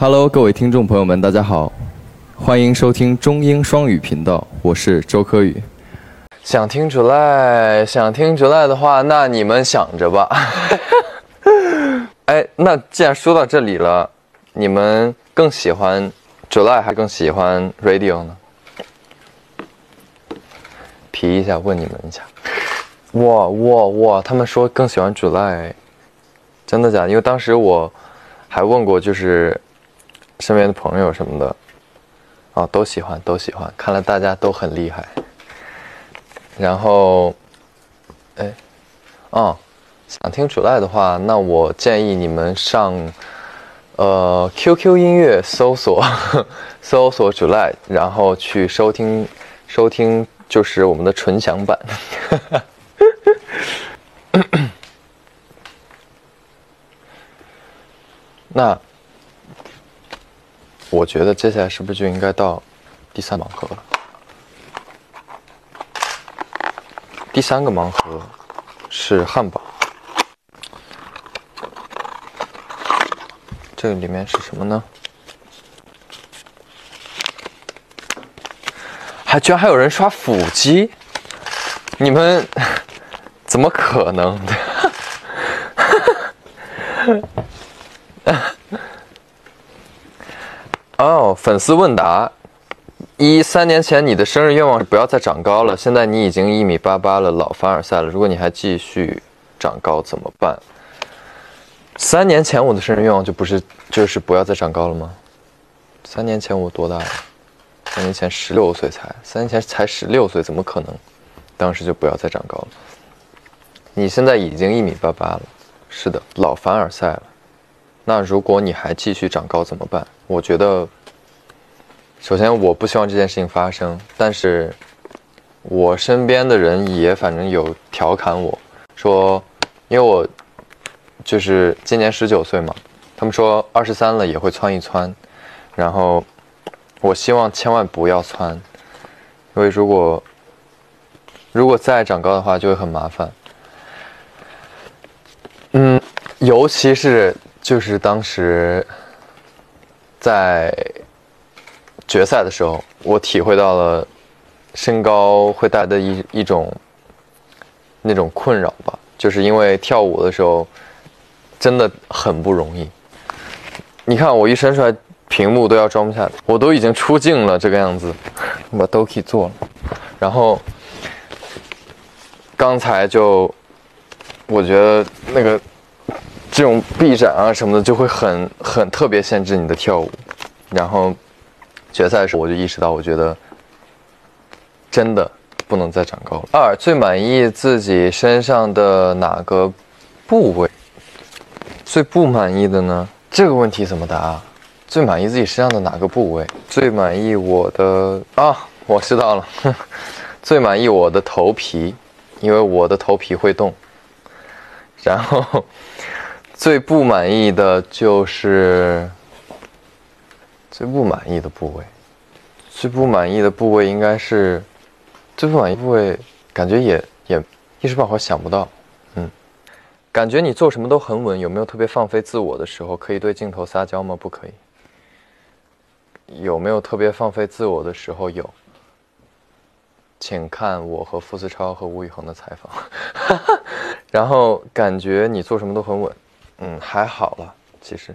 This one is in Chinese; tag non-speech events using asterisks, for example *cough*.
Hello，各位听众朋友们，大家好，欢迎收听中英双语频道，我是周柯宇。想听 July，想听 July 的话，那你们想着吧。*laughs* 哎，那既然说到这里了，你们更喜欢 July 还更喜欢 Radio 呢？皮一下，问你们一下。哇哇哇！他们说更喜欢 July，真的假的？因为当时我还问过，就是身边的朋友什么的，啊，都喜欢，都喜欢。看来大家都很厉害。然后，哎，哦，想听 July 的话，那我建议你们上呃 QQ 音乐搜索 *laughs* 搜索 July，然后去收听收听，就是我们的纯享版。*laughs* 那我觉得接下来是不是就应该到第三盲盒了？第三个盲盒是汉堡，这里面是什么呢？还居然还有人刷腹肌，你们 *laughs* 怎么可能？*laughs* 哦，粉丝问答：一三年前你的生日愿望是不要再长高了，现在你已经一米八八了，老凡尔赛了。如果你还继续长高怎么办？三年前我的生日愿望就不是就是不要再长高了吗？三年前我多大了？三年前十六岁才，三年前才十六岁，怎么可能？当时就不要再长高了。你现在已经一米八八了，是的，老凡尔赛了。那如果你还继续长高怎么办？我觉得，首先我不希望这件事情发生，但是我身边的人也反正有调侃我说，因为我就是今年十九岁嘛，他们说二十三了也会窜一窜，然后我希望千万不要窜，因为如果如果再长高的话就会很麻烦，嗯，尤其是。就是当时在决赛的时候，我体会到了身高会带的一一种那种困扰吧。就是因为跳舞的时候真的很不容易。你看我一伸出来，屏幕都要装不下，我都已经出镜了这个样子，我都可以做了。然后刚才就我觉得那个。这种臂展啊什么的就会很很特别限制你的跳舞，然后决赛的时候我就意识到，我觉得真的不能再长高了。二最满意自己身上的哪个部位？最不满意的呢？这个问题怎么答？最满意自己身上的哪个部位？最满意我的啊，我知道了，*laughs* 最满意我的头皮，因为我的头皮会动，然后。最不满意的就是最不满意的部位，最不满意的部位应该是最不满意部位，感觉也也一时半会儿想不到。嗯，感觉你做什么都很稳，有没有特别放飞自我的时候？可以对镜头撒娇吗？不可以。有没有特别放飞自我的时候？有，请看我和傅思超和吴宇恒的采访。*laughs* 然后感觉你做什么都很稳。嗯，还好了，其实。